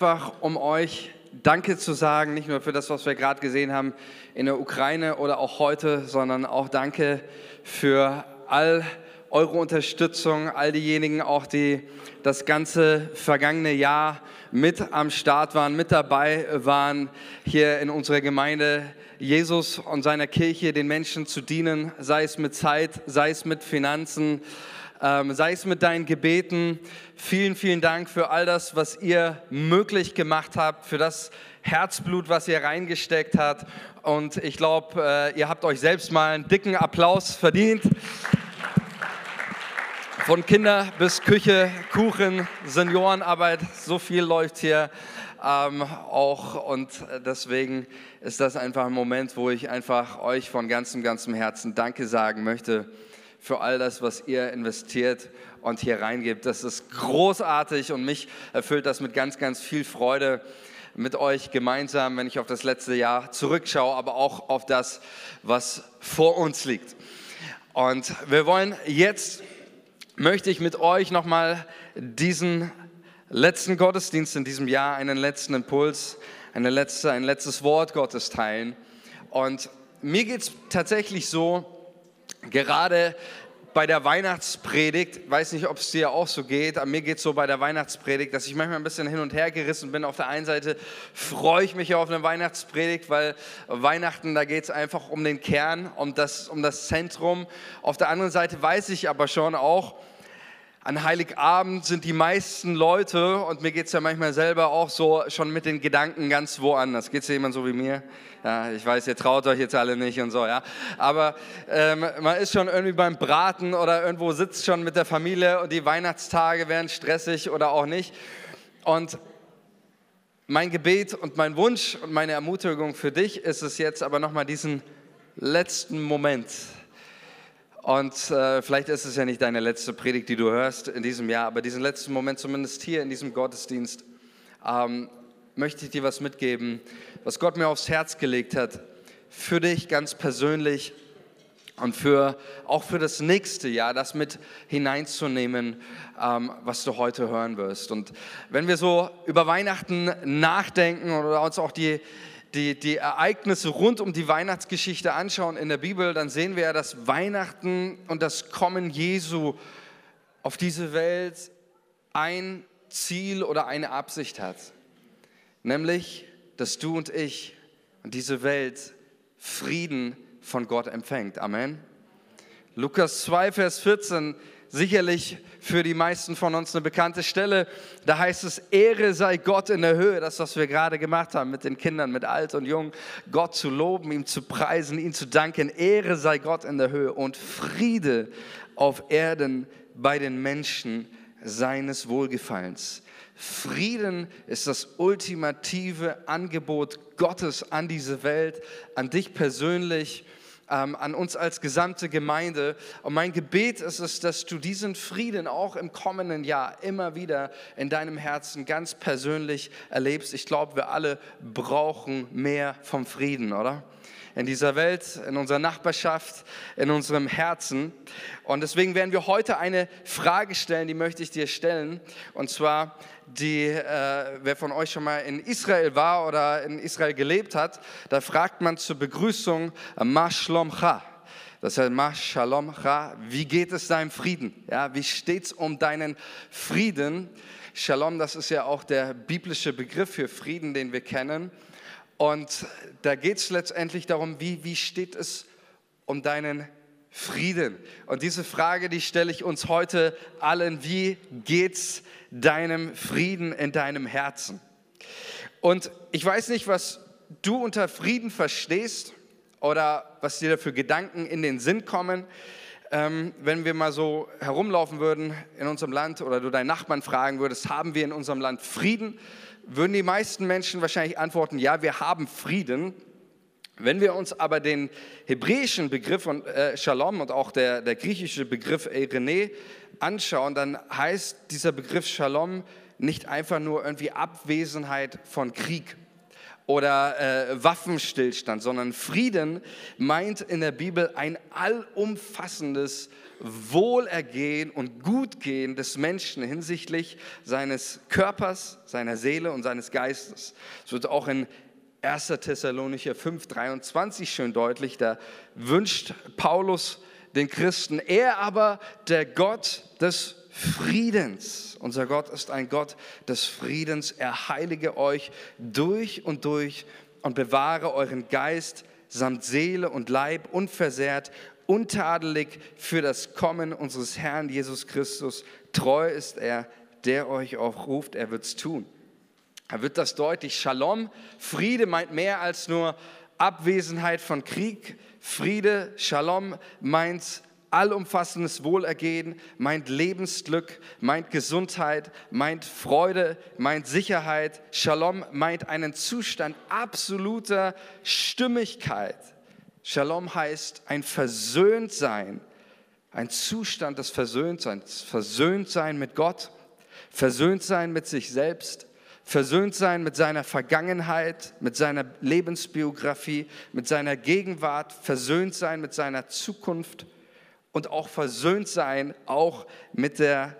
einfach um euch Danke zu sagen, nicht nur für das, was wir gerade gesehen haben in der Ukraine oder auch heute, sondern auch Danke für all eure Unterstützung, all diejenigen auch, die das ganze vergangene Jahr mit am Start waren, mit dabei waren, hier in unserer Gemeinde. Jesus und seiner Kirche den Menschen zu dienen, sei es mit Zeit, sei es mit Finanzen, ähm, sei es mit deinen Gebeten. Vielen, vielen Dank für all das, was ihr möglich gemacht habt, für das Herzblut, was ihr reingesteckt habt. Und ich glaube, äh, ihr habt euch selbst mal einen dicken Applaus verdient. Von Kinder bis Küche, Kuchen, Seniorenarbeit, so viel läuft hier ähm, auch. Und deswegen ist das einfach ein Moment, wo ich einfach euch von ganzem, ganzem Herzen Danke sagen möchte für all das, was ihr investiert und hier reingebt. Das ist großartig und mich erfüllt das mit ganz, ganz viel Freude mit euch gemeinsam, wenn ich auf das letzte Jahr zurückschaue, aber auch auf das, was vor uns liegt. Und wir wollen jetzt, möchte ich mit euch nochmal diesen letzten Gottesdienst in diesem Jahr, einen letzten Impuls, eine letzte, ein letztes Wort Gottes teilen. Und mir geht es tatsächlich so, Gerade bei der Weihnachtspredigt, weiß nicht, ob es dir auch so geht, aber mir geht es so bei der Weihnachtspredigt, dass ich manchmal ein bisschen hin und her gerissen bin. Auf der einen Seite freue ich mich auf eine Weihnachtspredigt, weil Weihnachten, da geht es einfach um den Kern, um das, um das Zentrum. Auf der anderen Seite weiß ich aber schon auch, an Heiligabend sind die meisten Leute, und mir geht es ja manchmal selber auch so, schon mit den Gedanken ganz woanders. Geht es jemand so wie mir? Ja, ich weiß, ihr traut euch jetzt alle nicht und so, ja. Aber ähm, man ist schon irgendwie beim Braten oder irgendwo sitzt schon mit der Familie und die Weihnachtstage werden stressig oder auch nicht. Und mein Gebet und mein Wunsch und meine Ermutigung für dich ist es jetzt aber nochmal diesen letzten Moment und äh, vielleicht ist es ja nicht deine letzte Predigt, die du hörst in diesem Jahr, aber diesen letzten Moment, zumindest hier in diesem Gottesdienst, ähm, möchte ich dir was mitgeben, was Gott mir aufs Herz gelegt hat, für dich ganz persönlich und für, auch für das nächste Jahr, das mit hineinzunehmen, ähm, was du heute hören wirst. Und wenn wir so über Weihnachten nachdenken oder uns auch die, die, die Ereignisse rund um die Weihnachtsgeschichte anschauen in der Bibel, dann sehen wir ja, dass Weihnachten und das Kommen Jesu auf diese Welt ein Ziel oder eine Absicht hat. Nämlich, dass du und ich und diese Welt Frieden von Gott empfängt. Amen. Lukas 2, Vers 14 sicherlich für die meisten von uns eine bekannte Stelle. Da heißt es, Ehre sei Gott in der Höhe, das, was wir gerade gemacht haben mit den Kindern, mit alt und jung, Gott zu loben, ihm zu preisen, ihm zu danken. Ehre sei Gott in der Höhe und Friede auf Erden bei den Menschen seines Wohlgefallens. Frieden ist das ultimative Angebot Gottes an diese Welt, an dich persönlich ähm, an uns als gesamte Gemeinde. Und mein Gebet ist es, dass du diesen Frieden auch im kommenden Jahr immer wieder in deinem Herzen ganz persönlich erlebst. Ich glaube, wir alle brauchen mehr vom Frieden, oder? in dieser Welt, in unserer Nachbarschaft, in unserem Herzen. Und deswegen werden wir heute eine Frage stellen, die möchte ich dir stellen. Und zwar, die, äh, wer von euch schon mal in Israel war oder in Israel gelebt hat, da fragt man zur Begrüßung Ma Shlomcha. Das heißt, Ma Shalom Cha, wie geht es deinem Frieden? Ja, wie steht es um deinen Frieden? Shalom, das ist ja auch der biblische Begriff für Frieden, den wir kennen. Und da geht es letztendlich darum, wie, wie steht es um deinen Frieden? Und diese Frage, die stelle ich uns heute allen. Wie geht's deinem Frieden in deinem Herzen? Und ich weiß nicht, was du unter Frieden verstehst oder was dir für Gedanken in den Sinn kommen. Ähm, wenn wir mal so herumlaufen würden in unserem Land oder du deinen Nachbarn fragen würdest, haben wir in unserem Land Frieden? würden die meisten Menschen wahrscheinlich antworten, ja, wir haben Frieden. Wenn wir uns aber den hebräischen Begriff von äh, Shalom und auch der, der griechische Begriff Eirene anschauen, dann heißt dieser Begriff Shalom nicht einfach nur irgendwie Abwesenheit von Krieg oder äh, Waffenstillstand, sondern Frieden meint in der Bibel ein allumfassendes Wohlergehen und Gutgehen des Menschen hinsichtlich seines Körpers, seiner Seele und seines Geistes. Es wird auch in 1. Thessalonicher 5, 23 schön deutlich, da wünscht Paulus den Christen, er aber, der Gott des Friedens. Unser Gott ist ein Gott des Friedens. Er heilige euch durch und durch und bewahre euren Geist samt Seele und Leib unversehrt, untadelig für das Kommen unseres Herrn Jesus Christus. Treu ist er, der euch auch ruft, er wird es tun. Er wird das deutlich. Shalom, Friede meint mehr als nur Abwesenheit von Krieg. Friede, Shalom meint allumfassendes Wohlergehen, meint Lebensglück, meint Gesundheit, meint Freude, meint Sicherheit. Shalom meint einen Zustand absoluter Stimmigkeit. Shalom heißt ein Versöhntsein, ein Zustand des Versöhntseins, Versöhntsein mit Gott, Versöhntsein mit sich selbst, versöhnt sein mit seiner Vergangenheit, mit seiner Lebensbiografie, mit seiner Gegenwart, versöhnt sein mit seiner Zukunft und auch versöhnt sein, auch mit, der,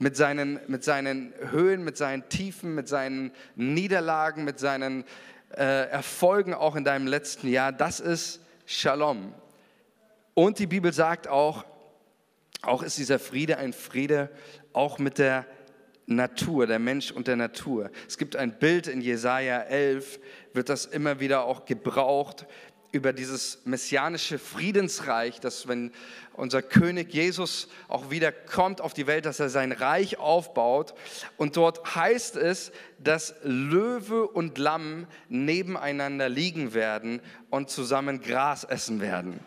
mit, seinen, mit seinen Höhen, mit seinen Tiefen, mit seinen Niederlagen, mit seinen äh, Erfolgen auch in deinem letzten Jahr. Das ist Shalom. Und die Bibel sagt auch, auch ist dieser Friede ein Friede auch mit der Natur, der Mensch und der Natur. Es gibt ein Bild in Jesaja 11, wird das immer wieder auch gebraucht über dieses messianische Friedensreich, dass wenn unser König Jesus auch wieder kommt auf die Welt, dass er sein Reich aufbaut. Und dort heißt es, dass Löwe und Lamm nebeneinander liegen werden und zusammen Gras essen werden.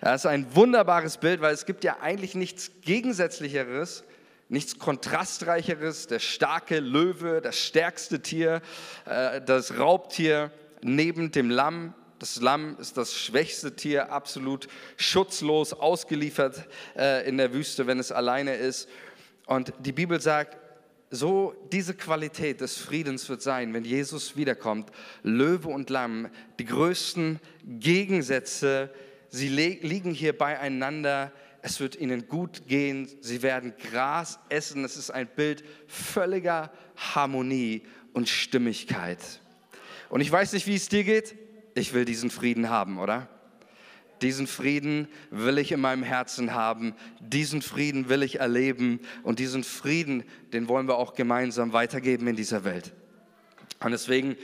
Das ist ein wunderbares Bild, weil es gibt ja eigentlich nichts Gegensätzlicheres nichts kontrastreicheres, der starke Löwe, das stärkste Tier, äh, das Raubtier neben dem Lamm. Das Lamm ist das schwächste Tier, absolut schutzlos, ausgeliefert äh, in der Wüste, wenn es alleine ist. Und die Bibel sagt, so diese Qualität des Friedens wird sein, wenn Jesus wiederkommt. Löwe und Lamm, die größten Gegensätze, sie liegen hier beieinander es wird ihnen gut gehen, sie werden Gras essen. Es ist ein Bild völliger Harmonie und Stimmigkeit. Und ich weiß nicht, wie es dir geht. Ich will diesen Frieden haben, oder? Diesen Frieden will ich in meinem Herzen haben. Diesen Frieden will ich erleben. Und diesen Frieden, den wollen wir auch gemeinsam weitergeben in dieser Welt. Und deswegen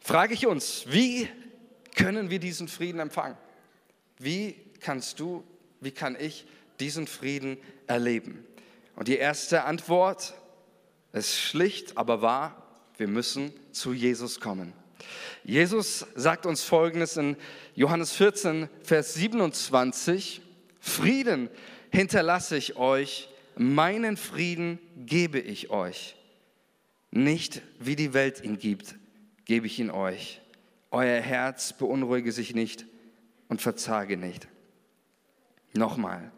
frage ich uns, wie können wir diesen Frieden empfangen? Wie kannst du wie kann ich diesen Frieden erleben? Und die erste Antwort ist schlicht, aber wahr, wir müssen zu Jesus kommen. Jesus sagt uns Folgendes in Johannes 14, Vers 27, Frieden hinterlasse ich euch, meinen Frieden gebe ich euch. Nicht wie die Welt ihn gibt, gebe ich ihn euch. Euer Herz beunruhige sich nicht und verzage nicht. Nochmal,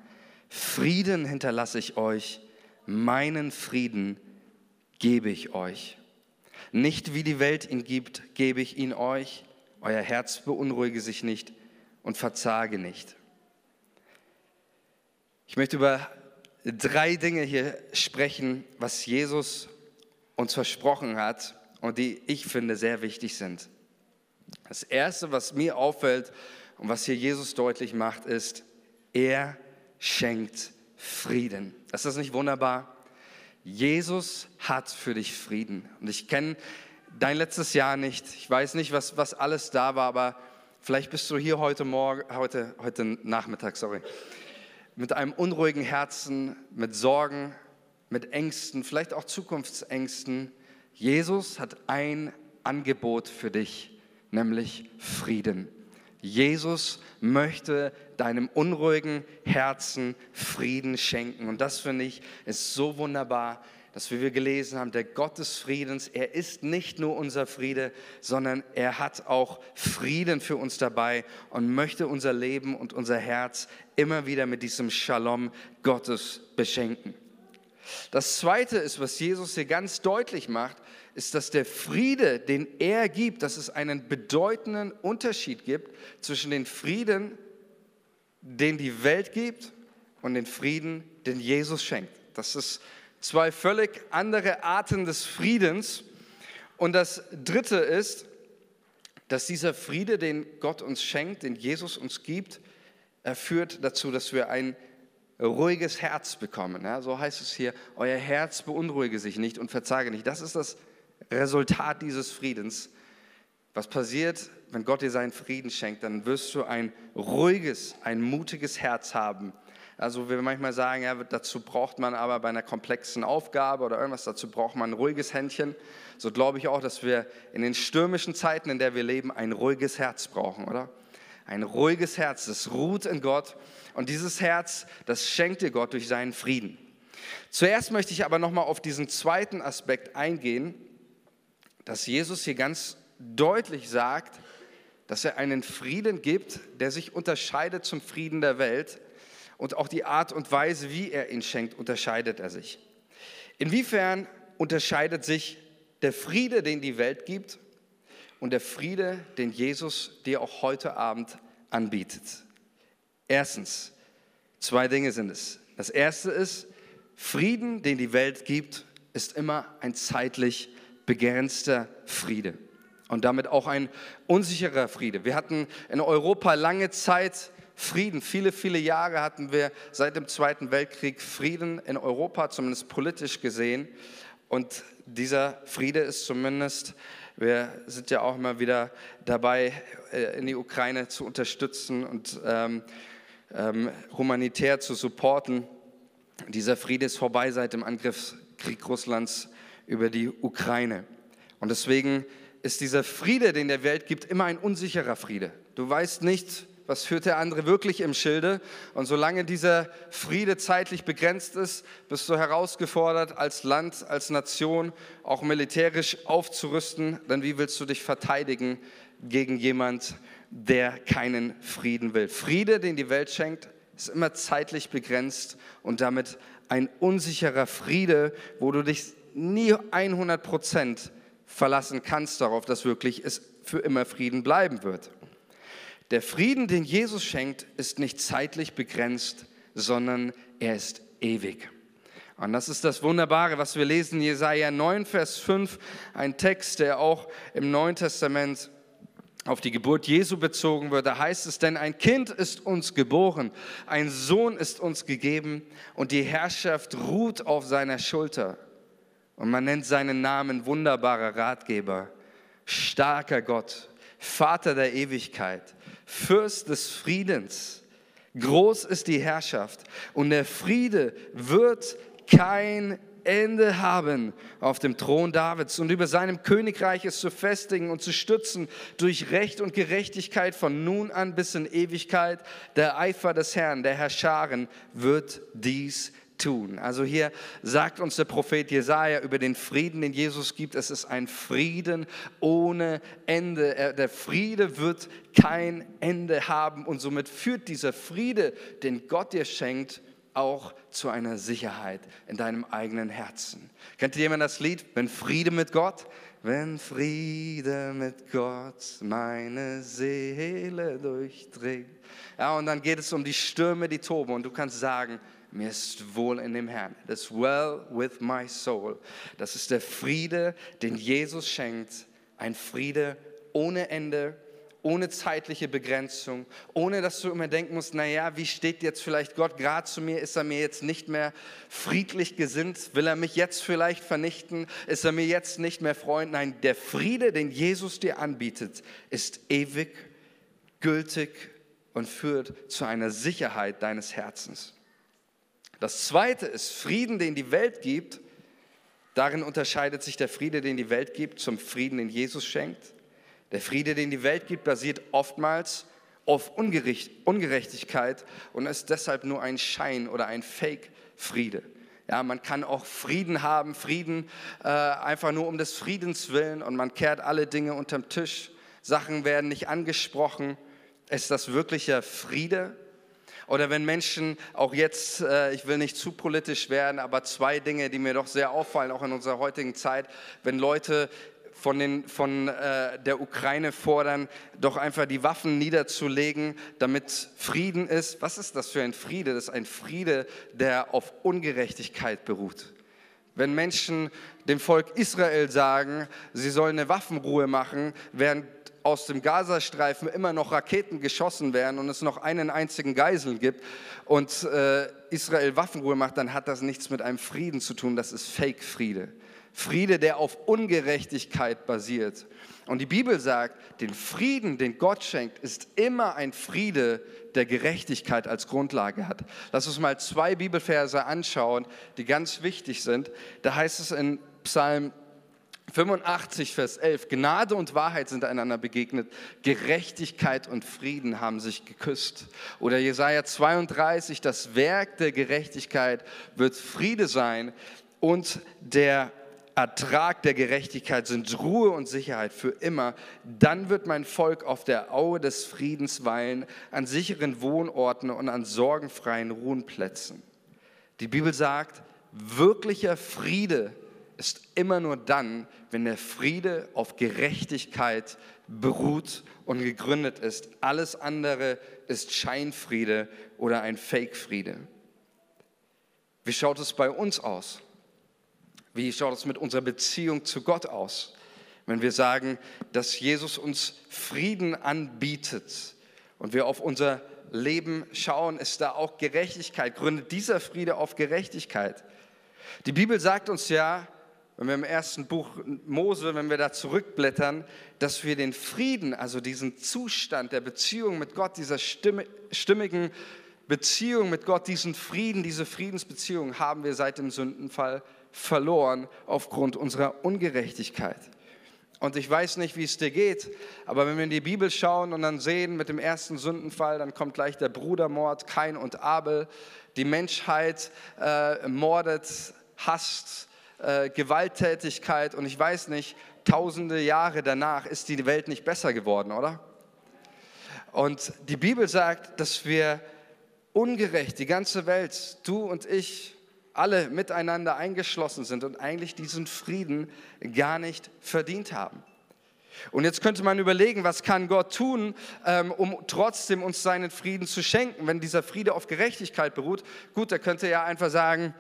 Frieden hinterlasse ich euch, meinen Frieden gebe ich euch. Nicht wie die Welt ihn gibt, gebe ich ihn euch. Euer Herz beunruhige sich nicht und verzage nicht. Ich möchte über drei Dinge hier sprechen, was Jesus uns versprochen hat und die ich finde sehr wichtig sind. Das Erste, was mir auffällt und was hier Jesus deutlich macht, ist, er schenkt Frieden. Ist das nicht wunderbar? Jesus hat für dich Frieden. Und ich kenne dein letztes Jahr nicht. Ich weiß nicht, was, was alles da war, aber vielleicht bist du hier heute Morgen, heute, heute Nachmittag, sorry, mit einem unruhigen Herzen, mit Sorgen, mit Ängsten, vielleicht auch Zukunftsängsten. Jesus hat ein Angebot für dich, nämlich Frieden. Jesus möchte deinem unruhigen Herzen Frieden schenken. Und das finde ich ist so wunderbar, dass wir gelesen haben, der Gott des Friedens, er ist nicht nur unser Friede, sondern er hat auch Frieden für uns dabei und möchte unser Leben und unser Herz immer wieder mit diesem Shalom Gottes beschenken. Das Zweite ist, was Jesus hier ganz deutlich macht, ist, dass der Friede, den er gibt, dass es einen bedeutenden Unterschied gibt zwischen dem Frieden, den die Welt gibt und den Frieden, den Jesus schenkt. Das ist zwei völlig andere Arten des Friedens. Und das Dritte ist, dass dieser Friede, den Gott uns schenkt, den Jesus uns gibt, er führt dazu, dass wir ein ruhiges Herz bekommen. Ja, so heißt es hier, euer Herz beunruhige sich nicht und verzage nicht. Das ist das Resultat dieses Friedens. Was passiert, wenn Gott dir seinen Frieden schenkt? Dann wirst du ein ruhiges, ein mutiges Herz haben. Also wir manchmal sagen, ja, dazu braucht man aber bei einer komplexen Aufgabe oder irgendwas, dazu braucht man ein ruhiges Händchen. So glaube ich auch, dass wir in den stürmischen Zeiten, in der wir leben, ein ruhiges Herz brauchen, oder? Ein ruhiges Herz, das ruht in Gott. Und dieses Herz, das schenkt dir Gott durch seinen Frieden. Zuerst möchte ich aber nochmal auf diesen zweiten Aspekt eingehen, dass Jesus hier ganz deutlich sagt, dass er einen Frieden gibt, der sich unterscheidet zum Frieden der Welt. Und auch die Art und Weise, wie er ihn schenkt, unterscheidet er sich. Inwiefern unterscheidet sich der Friede, den die Welt gibt, und der Friede, den Jesus dir auch heute Abend anbietet. Erstens, zwei Dinge sind es. Das erste ist, Frieden, den die Welt gibt, ist immer ein zeitlich begrenzter Friede und damit auch ein unsicherer Friede. Wir hatten in Europa lange Zeit Frieden. Viele, viele Jahre hatten wir seit dem Zweiten Weltkrieg Frieden in Europa, zumindest politisch gesehen. Und dieser Friede ist zumindest wir sind ja auch immer wieder dabei, äh, in die Ukraine zu unterstützen und ähm, ähm, humanitär zu supporten. Dieser Friede ist vorbei seit dem Angriffskrieg Russlands über die Ukraine. Und deswegen ist dieser Friede, den der Welt gibt, immer ein unsicherer Friede. Du weißt nicht, was führt der andere wirklich im Schilde. Und solange dieser Friede zeitlich begrenzt ist, bist du herausgefordert, als Land, als Nation auch militärisch aufzurüsten. Denn wie willst du dich verteidigen gegen jemand, der keinen Frieden will? Friede, den die Welt schenkt, ist immer zeitlich begrenzt und damit ein unsicherer Friede, wo du dich nie 100 Prozent verlassen kannst darauf, dass wirklich es für immer Frieden bleiben wird. Der Frieden, den Jesus schenkt, ist nicht zeitlich begrenzt, sondern er ist ewig. Und das ist das Wunderbare, was wir lesen Jesaja 9, Vers 5, ein Text, der auch im Neuen Testament auf die Geburt Jesu bezogen wird. Da heißt es, denn ein Kind ist uns geboren, ein Sohn ist uns gegeben und die Herrschaft ruht auf seiner Schulter. Und man nennt seinen Namen wunderbarer Ratgeber, starker Gott, Vater der Ewigkeit, Fürst des Friedens. Groß ist die Herrschaft und der Friede wird kein Ende haben auf dem Thron Davids und über seinem Königreich es zu festigen und zu stützen durch Recht und Gerechtigkeit von nun an bis in Ewigkeit. Der Eifer des Herrn, der Herrscharen, wird dies tun. Also hier sagt uns der Prophet Jesaja über den Frieden, den Jesus gibt. Es ist ein Frieden ohne Ende. Der Friede wird kein Ende haben und somit führt dieser Friede, den Gott dir schenkt, auch zu einer Sicherheit in deinem eigenen Herzen. Kennt jemand das Lied? Wenn Friede mit Gott? Wenn Friede mit Gott meine Seele durchdringt. Ja, und dann geht es um die Stürme, die toben und du kannst sagen, mir ist wohl in dem Herrn. It well with my soul. Das ist der Friede, den Jesus schenkt. Ein Friede ohne Ende, ohne zeitliche Begrenzung, ohne dass du immer denken musst, naja, wie steht jetzt vielleicht Gott gerade zu mir? Ist er mir jetzt nicht mehr friedlich gesinnt? Will er mich jetzt vielleicht vernichten? Ist er mir jetzt nicht mehr Freund? Nein, der Friede, den Jesus dir anbietet, ist ewig, gültig und führt zu einer Sicherheit deines Herzens. Das zweite ist Frieden, den die Welt gibt. Darin unterscheidet sich der Friede, den die Welt gibt, zum Frieden, den Jesus schenkt. Der Friede, den die Welt gibt, basiert oftmals auf Ungerechtigkeit und ist deshalb nur ein Schein oder ein Fake-Friede. Ja, man kann auch Frieden haben, Frieden äh, einfach nur um des Friedens willen und man kehrt alle Dinge unterm Tisch. Sachen werden nicht angesprochen. Ist das wirklicher Friede? Oder wenn Menschen, auch jetzt, äh, ich will nicht zu politisch werden, aber zwei Dinge, die mir doch sehr auffallen, auch in unserer heutigen Zeit, wenn Leute von, den, von äh, der Ukraine fordern, doch einfach die Waffen niederzulegen, damit Frieden ist. Was ist das für ein Friede? Das ist ein Friede, der auf Ungerechtigkeit beruht. Wenn Menschen dem Volk Israel sagen, sie sollen eine Waffenruhe machen, während aus dem Gazastreifen immer noch Raketen geschossen werden und es noch einen einzigen Geisel gibt und äh, Israel Waffenruhe macht, dann hat das nichts mit einem Frieden zu tun, das ist Fake-Friede. Friede, der auf Ungerechtigkeit basiert. Und die Bibel sagt, den Frieden, den Gott schenkt, ist immer ein Friede, der Gerechtigkeit als Grundlage hat. Lass uns mal zwei Bibelverse anschauen, die ganz wichtig sind. Da heißt es in Psalm 85, Vers 11, Gnade und Wahrheit sind einander begegnet, Gerechtigkeit und Frieden haben sich geküsst. Oder Jesaja 32, das Werk der Gerechtigkeit wird Friede sein und der Ertrag der Gerechtigkeit sind Ruhe und Sicherheit für immer. Dann wird mein Volk auf der Aue des Friedens weilen, an sicheren Wohnorten und an sorgenfreien Ruhenplätzen. Die Bibel sagt, wirklicher Friede ist immer nur dann, wenn der Friede auf Gerechtigkeit beruht und gegründet ist. Alles andere ist Scheinfriede oder ein Fake-Friede. Wie schaut es bei uns aus? Wie schaut es mit unserer Beziehung zu Gott aus? Wenn wir sagen, dass Jesus uns Frieden anbietet und wir auf unser Leben schauen, ist da auch Gerechtigkeit, gründet dieser Friede auf Gerechtigkeit. Die Bibel sagt uns ja, wenn wir im ersten Buch Mose, wenn wir da zurückblättern, dass wir den Frieden, also diesen Zustand der Beziehung mit Gott, dieser stimmigen Beziehung mit Gott, diesen Frieden, diese Friedensbeziehung haben wir seit dem Sündenfall verloren aufgrund unserer Ungerechtigkeit. Und ich weiß nicht, wie es dir geht, aber wenn wir in die Bibel schauen und dann sehen, mit dem ersten Sündenfall, dann kommt gleich der Brudermord, Kain und Abel. Die Menschheit äh, mordet, hasst, äh, Gewalttätigkeit und ich weiß nicht, tausende Jahre danach ist die Welt nicht besser geworden, oder? Und die Bibel sagt, dass wir ungerecht, die ganze Welt, du und ich, alle miteinander eingeschlossen sind und eigentlich diesen Frieden gar nicht verdient haben. Und jetzt könnte man überlegen, was kann Gott tun, ähm, um trotzdem uns seinen Frieden zu schenken, wenn dieser Friede auf Gerechtigkeit beruht. Gut, er könnte ja einfach sagen,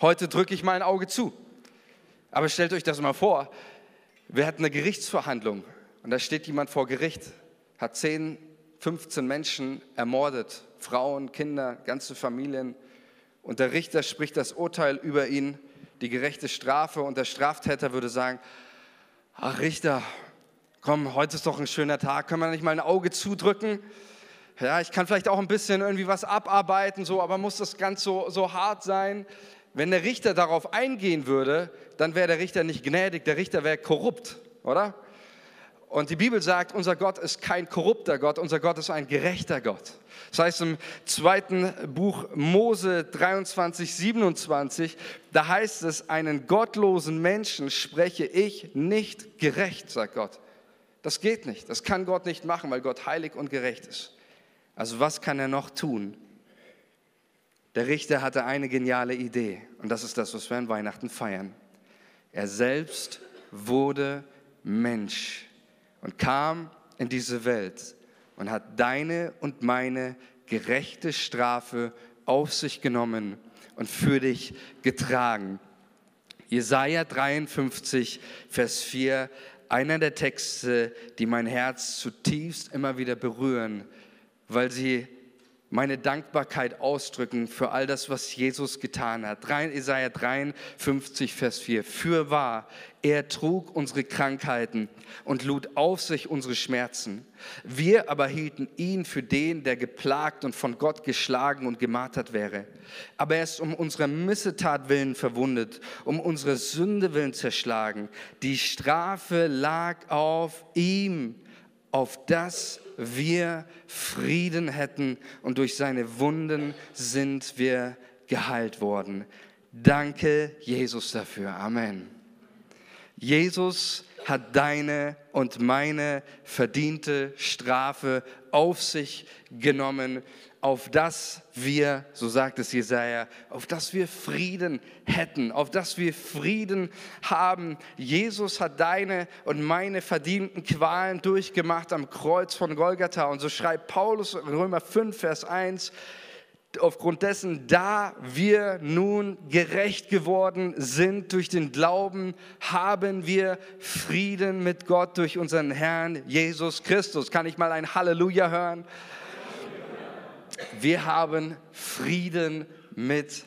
heute drücke ich mal ein Auge zu. Aber stellt euch das mal vor, wir hatten eine Gerichtsverhandlung und da steht jemand vor Gericht, hat 10, 15 Menschen ermordet, Frauen, Kinder, ganze Familien und der Richter spricht das Urteil über ihn, die gerechte Strafe und der Straftäter würde sagen, ach Richter, komm, heute ist doch ein schöner Tag, können wir nicht mal ein Auge zudrücken? Ja, ich kann vielleicht auch ein bisschen irgendwie was abarbeiten, so, aber muss das ganz so, so hart sein? Wenn der Richter darauf eingehen würde, dann wäre der Richter nicht gnädig, der Richter wäre korrupt, oder? Und die Bibel sagt, unser Gott ist kein korrupter Gott, unser Gott ist ein gerechter Gott. Das heißt im zweiten Buch Mose 23, 27, da heißt es, einen gottlosen Menschen spreche ich nicht gerecht, sagt Gott. Das geht nicht, das kann Gott nicht machen, weil Gott heilig und gerecht ist. Also was kann er noch tun? Der Richter hatte eine geniale Idee und das ist das, was wir an Weihnachten feiern. Er selbst wurde Mensch und kam in diese Welt und hat deine und meine gerechte Strafe auf sich genommen und für dich getragen. Jesaja 53, Vers 4, einer der Texte, die mein Herz zutiefst immer wieder berühren, weil sie meine Dankbarkeit ausdrücken für all das, was Jesus getan hat. Jesaja 53, Vers 4. Für wahr, er trug unsere Krankheiten und lud auf sich unsere Schmerzen. Wir aber hielten ihn für den, der geplagt und von Gott geschlagen und gemartert wäre. Aber er ist um unserer Missetat willen verwundet, um unsere Sünde willen zerschlagen. Die Strafe lag auf ihm, auf das wir Frieden hätten und durch seine Wunden sind wir geheilt worden. Danke, Jesus, dafür. Amen. Jesus hat deine und meine verdiente Strafe auf sich genommen auf dass wir, so sagt es Jesaja, auf dass wir Frieden hätten, auf dass wir Frieden haben. Jesus hat deine und meine verdienten Qualen durchgemacht am Kreuz von Golgatha. Und so schreibt Paulus in Römer 5, Vers 1, aufgrund dessen, da wir nun gerecht geworden sind durch den Glauben, haben wir Frieden mit Gott durch unseren Herrn Jesus Christus. Kann ich mal ein Halleluja hören? Wir haben Frieden mit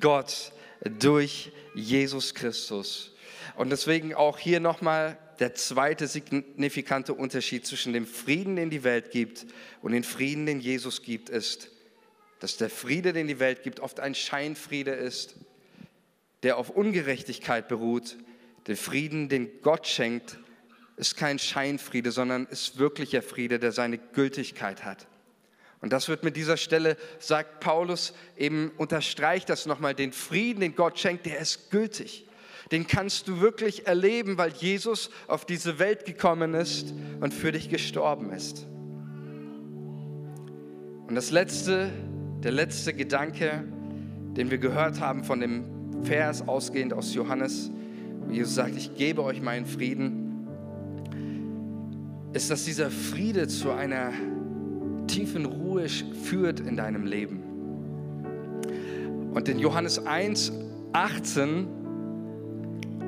Gott durch Jesus Christus. Und deswegen auch hier nochmal der zweite signifikante Unterschied zwischen dem Frieden, den die Welt gibt, und dem Frieden, den Jesus gibt, ist, dass der Friede, den die Welt gibt, oft ein Scheinfriede ist, der auf Ungerechtigkeit beruht. Der Frieden, den Gott schenkt, ist kein Scheinfriede, sondern ist wirklicher Friede, der seine Gültigkeit hat. Und das wird mit dieser Stelle, sagt Paulus, eben unterstreicht das nochmal, den Frieden, den Gott schenkt, der ist gültig. Den kannst du wirklich erleben, weil Jesus auf diese Welt gekommen ist und für dich gestorben ist. Und das Letzte, der letzte Gedanke, den wir gehört haben von dem Vers ausgehend aus Johannes, wo Jesus sagt, ich gebe euch meinen Frieden, ist, dass dieser Friede zu einer tiefen Ruhe führt in deinem Leben. Und in Johannes 1, 18,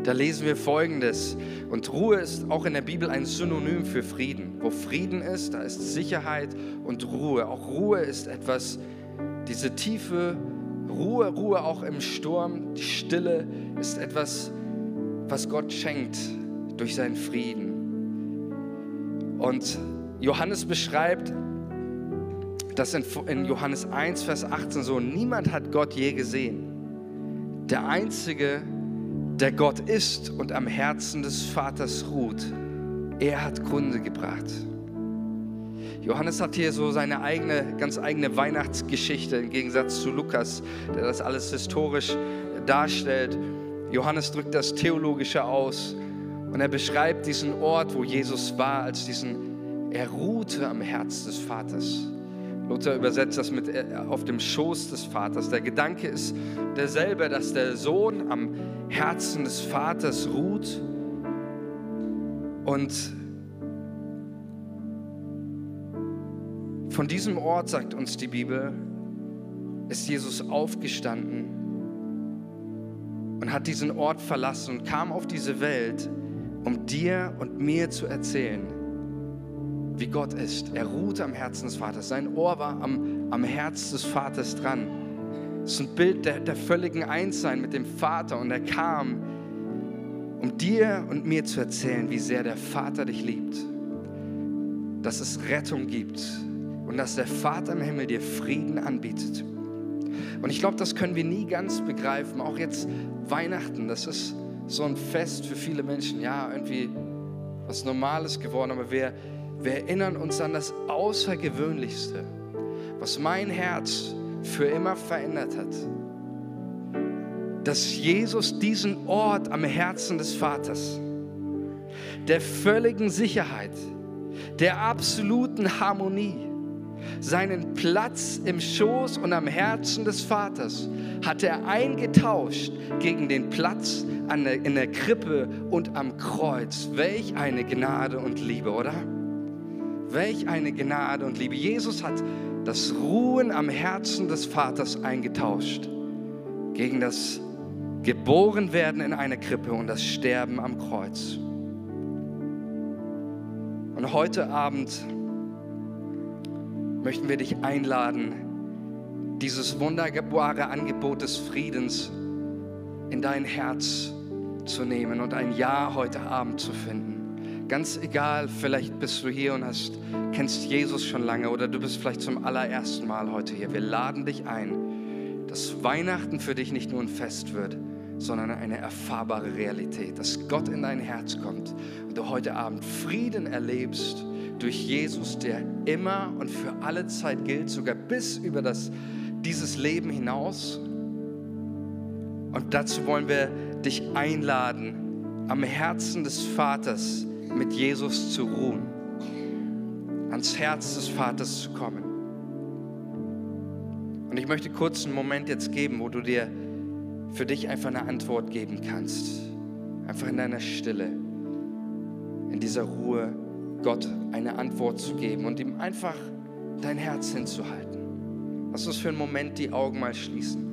da lesen wir Folgendes. Und Ruhe ist auch in der Bibel ein Synonym für Frieden. Wo Frieden ist, da ist Sicherheit und Ruhe. Auch Ruhe ist etwas, diese tiefe Ruhe, Ruhe auch im Sturm, die Stille ist etwas, was Gott schenkt durch seinen Frieden. Und Johannes beschreibt das in, in Johannes 1, Vers 18 so, niemand hat Gott je gesehen. Der Einzige, der Gott ist und am Herzen des Vaters ruht, er hat Kunde gebracht. Johannes hat hier so seine eigene, ganz eigene Weihnachtsgeschichte im Gegensatz zu Lukas, der das alles historisch darstellt. Johannes drückt das Theologische aus und er beschreibt diesen Ort, wo Jesus war, als diesen, er ruhte am Herz des Vaters. Luther übersetzt das mit äh, auf dem Schoß des Vaters. Der Gedanke ist derselbe, dass der Sohn am Herzen des Vaters ruht und Von diesem Ort, sagt uns die Bibel, ist Jesus aufgestanden und hat diesen Ort verlassen und kam auf diese Welt, um dir und mir zu erzählen, wie Gott ist. Er ruhte am Herzen des Vaters. Sein Ohr war am, am Herz des Vaters dran. Es ist ein Bild der, der völligen Einssein mit dem Vater und er kam, um dir und mir zu erzählen, wie sehr der Vater dich liebt, dass es Rettung gibt, und dass der Vater im Himmel dir Frieden anbietet. Und ich glaube, das können wir nie ganz begreifen. Auch jetzt Weihnachten, das ist so ein Fest für viele Menschen. Ja, irgendwie was Normales geworden, aber wir, wir erinnern uns an das Außergewöhnlichste, was mein Herz für immer verändert hat. Dass Jesus diesen Ort am Herzen des Vaters, der völligen Sicherheit, der absoluten Harmonie, seinen Platz im Schoß und am Herzen des Vaters hat er eingetauscht gegen den Platz der, in der Krippe und am Kreuz. Welch eine Gnade und Liebe, oder? Welch eine Gnade und Liebe. Jesus hat das Ruhen am Herzen des Vaters eingetauscht gegen das Geborenwerden in einer Krippe und das Sterben am Kreuz. Und heute Abend möchten wir dich einladen, dieses wunderbare Angebot des Friedens in dein Herz zu nehmen und ein Ja heute Abend zu finden. Ganz egal, vielleicht bist du hier und hast, kennst Jesus schon lange oder du bist vielleicht zum allerersten Mal heute hier. Wir laden dich ein, dass Weihnachten für dich nicht nur ein Fest wird, sondern eine erfahrbare Realität, dass Gott in dein Herz kommt und du heute Abend Frieden erlebst durch Jesus, der immer und für alle Zeit gilt, sogar bis über das, dieses Leben hinaus. Und dazu wollen wir dich einladen, am Herzen des Vaters mit Jesus zu ruhen, ans Herz des Vaters zu kommen. Und ich möchte kurz einen Moment jetzt geben, wo du dir für dich einfach eine Antwort geben kannst. Einfach in deiner Stille, in dieser Ruhe, Gott eine Antwort zu geben und ihm einfach dein Herz hinzuhalten. Lass uns für einen Moment die Augen mal schließen.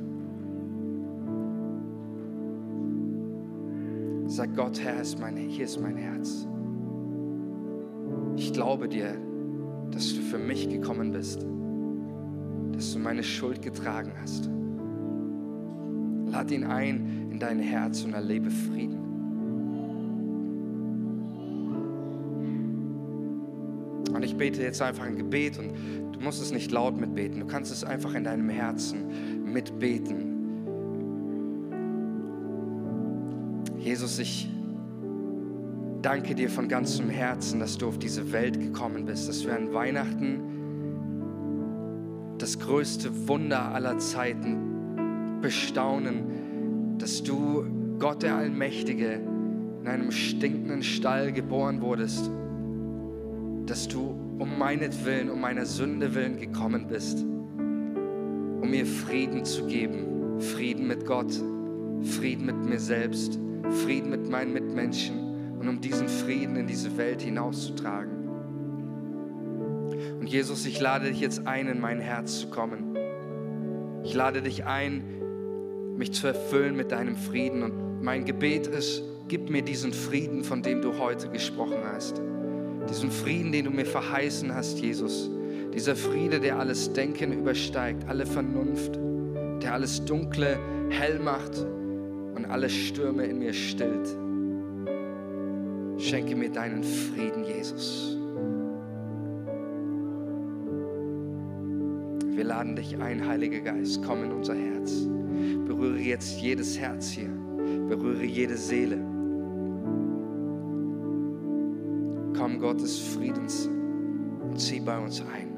Sag Gott, Herr, ist mein, hier ist mein Herz. Ich glaube dir, dass du für mich gekommen bist, dass du meine Schuld getragen hast. Lad ihn ein in dein Herz und erlebe Frieden. Und ich bete jetzt einfach ein Gebet und du musst es nicht laut mitbeten, du kannst es einfach in deinem Herzen mitbeten. Jesus, ich danke dir von ganzem Herzen, dass du auf diese Welt gekommen bist, dass wir an Weihnachten das größte Wunder aller Zeiten bestaunen, dass du, Gott der Allmächtige, in einem stinkenden Stall geboren wurdest, dass du um meinetwillen, um meiner Sünde willen gekommen bist, um mir Frieden zu geben, Frieden mit Gott, Frieden mit mir selbst Frieden mit meinen Mitmenschen und um diesen Frieden in diese Welt hinauszutragen. Und Jesus, ich lade dich jetzt ein, in mein Herz zu kommen. Ich lade dich ein, mich zu erfüllen mit deinem Frieden. Und mein Gebet ist, gib mir diesen Frieden, von dem du heute gesprochen hast. Diesen Frieden, den du mir verheißen hast, Jesus. Dieser Friede, der alles Denken übersteigt, alle Vernunft, der alles Dunkle hell macht und alle Stürme in mir stillt. Schenke mir deinen Frieden, Jesus. Wir laden dich ein, Heiliger Geist, komm in unser Herz. Berühre jetzt jedes Herz hier. Berühre jede Seele. Komm, Gott des Friedens, und zieh bei uns ein.